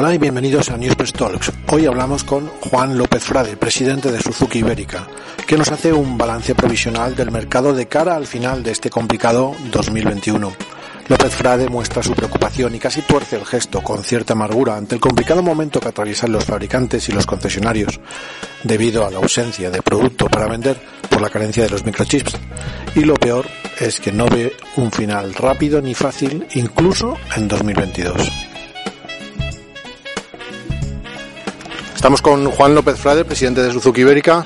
Hola y bienvenidos a Newspress Talks. Hoy hablamos con Juan López Frade, presidente de Suzuki Ibérica, que nos hace un balance provisional del mercado de cara al final de este complicado 2021. López Frade muestra su preocupación y casi tuerce el gesto con cierta amargura ante el complicado momento que atraviesan los fabricantes y los concesionarios, debido a la ausencia de producto para vender por la carencia de los microchips. Y lo peor es que no ve un final rápido ni fácil incluso en 2022. Estamos con Juan López Frade, presidente de Suzuki Ibérica.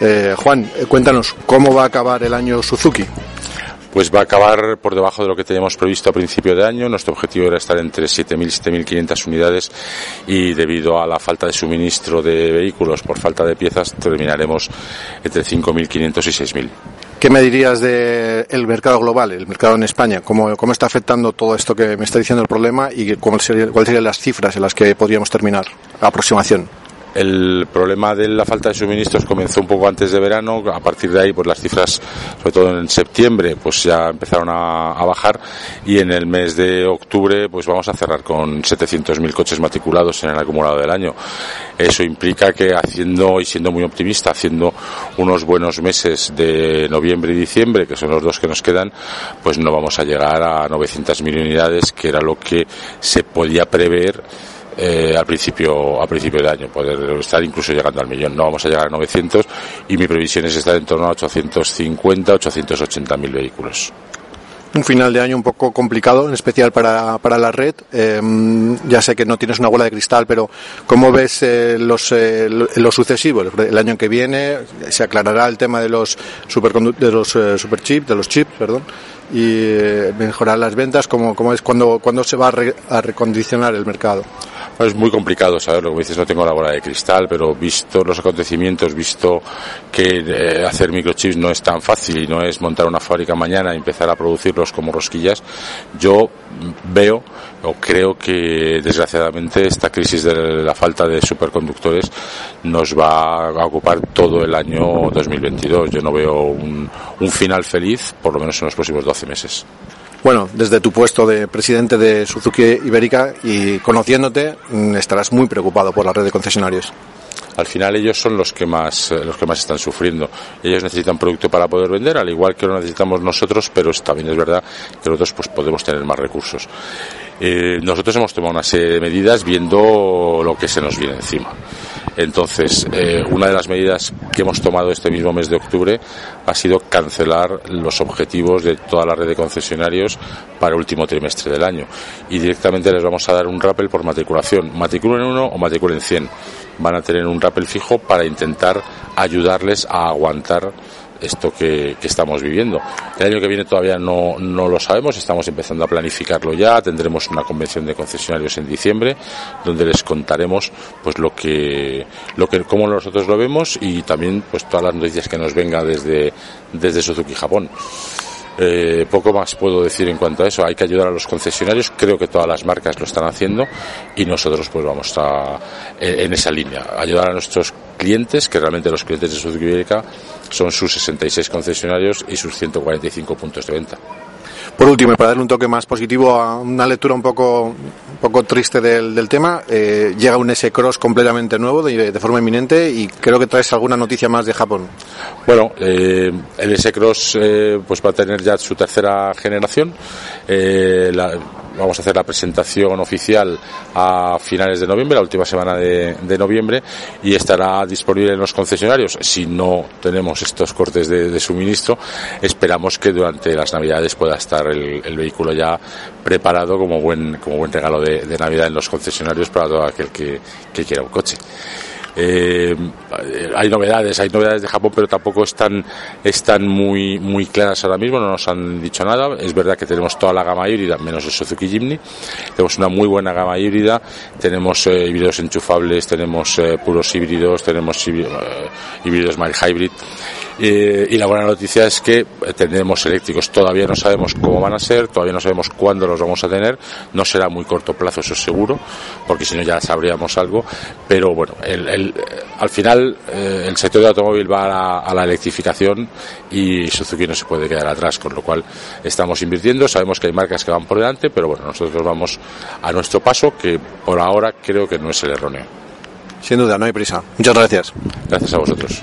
Eh, Juan, eh, cuéntanos, ¿cómo va a acabar el año Suzuki? Pues va a acabar por debajo de lo que teníamos previsto a principio de año. Nuestro objetivo era estar entre 7.000 y 7.500 unidades y debido a la falta de suministro de vehículos por falta de piezas terminaremos entre 5.500 y 6.000. ¿Qué me dirías del mercado global, el mercado en España? ¿Cómo, ¿Cómo, está afectando todo esto que me está diciendo el problema y cuáles serían, cuáles serían las cifras en las que podríamos terminar? La aproximación. El problema de la falta de suministros comenzó un poco antes de verano, a partir de ahí pues las cifras, sobre todo en septiembre, pues ya empezaron a, a bajar y en el mes de octubre pues vamos a cerrar con 700.000 coches matriculados en el acumulado del año. Eso implica que haciendo y siendo muy optimista, haciendo unos buenos meses de noviembre y diciembre, que son los dos que nos quedan, pues no vamos a llegar a 900.000 unidades, que era lo que se podía prever eh, al principio a principio de año, poder estar incluso llegando al millón. No vamos a llegar a 900 y mi previsión es estar en torno a 850, 880 mil vehículos. Un final de año un poco complicado, en especial para, para la red. Eh, ya sé que no tienes una bola de cristal, pero ¿cómo ves eh, los, eh, lo sucesivo? El año que viene se aclarará el tema de los, de los eh, superchips, de los chips, perdón, y mejorar las ventas. ¿Cómo, cómo es cuando, cuando se va a, re, a recondicionar el mercado? Es muy complicado saberlo, como dices, no tengo la bola de cristal, pero visto los acontecimientos, visto que eh, hacer microchips no es tan fácil y no es montar una fábrica mañana y empezar a producirlos como rosquillas, yo veo o creo que desgraciadamente esta crisis de la falta de superconductores nos va a ocupar todo el año 2022. Yo no veo un, final feliz, por lo menos en los próximos 12 meses. Bueno, desde tu puesto de presidente de Suzuki Ibérica y conociéndote, estarás muy preocupado por la red de concesionarios. Al final ellos son los que más los que más están sufriendo. Ellos necesitan producto para poder vender, al igual que lo necesitamos nosotros, pero también es verdad que nosotros pues podemos tener más recursos. Eh, nosotros hemos tomado una serie de medidas viendo lo que se nos viene encima. Entonces, eh, una de las medidas que hemos tomado este mismo mes de octubre ha sido cancelar los objetivos de toda la red de concesionarios para el último trimestre del año. Y directamente les vamos a dar un rappel por matriculación. Matriculen uno o matriculen 100. Van a tener un rappel fijo para intentar ayudarles a aguantar esto que, que, estamos viviendo. El año que viene todavía no, no lo sabemos, estamos empezando a planificarlo ya, tendremos una convención de concesionarios en diciembre donde les contaremos pues lo que, lo que cómo nosotros lo vemos y también pues todas las noticias que nos venga desde, desde Suzuki Japón. Eh, poco más puedo decir en cuanto a eso. Hay que ayudar a los concesionarios. Creo que todas las marcas lo están haciendo y nosotros pues vamos a, en esa línea. Ayudar a nuestros clientes, que realmente los clientes de Suzuki Ibérica son sus 66 concesionarios y sus 145 puntos de venta. Por último, para darle un toque más positivo a una lectura un poco, un poco triste del, del tema, eh, llega un S-Cross completamente nuevo, de, de, forma inminente, y creo que traes alguna noticia más de Japón. Bueno, eh, el S-Cross eh, pues va a tener ya su tercera generación. La, vamos a hacer la presentación oficial a finales de noviembre, la última semana de, noviembre, y estará disponible en los concesionarios. Si no tenemos estos cortes de, suministro, esperamos que durante las navidades pueda estar el, vehículo ya preparado como buen, como buen regalo de, Navidad en los concesionarios para todo aquel que, que quiera un coche. Eh, hay novedades, hay novedades de Japón, pero tampoco están, están muy, muy claras ahora mismo, no nos han dicho nada. Es verdad que tenemos toda la gama híbrida, menos el Suzuki Jimny. Tenemos una muy buena gama híbrida, tenemos eh, híbridos enchufables, tenemos eh, puros híbridos, tenemos híbridos mild hybrid. Y la buena noticia es que tendremos eléctricos. Todavía no sabemos cómo van a ser, todavía no sabemos cuándo los vamos a tener. No será muy corto plazo, eso es seguro, porque si no ya sabríamos algo. Pero bueno, el, al final eh, el sector de automóvil va a la, electrificación y Suzuki no se puede quedar atrás, con lo cual estamos invirtiendo. Sabemos que hay marcas que van por delante, pero bueno, nosotros vamos a nuestro paso, que por ahora creo que no es el erróneo. Sin duda, no hay prisa. Muchas gracias. Gracias a vosotros.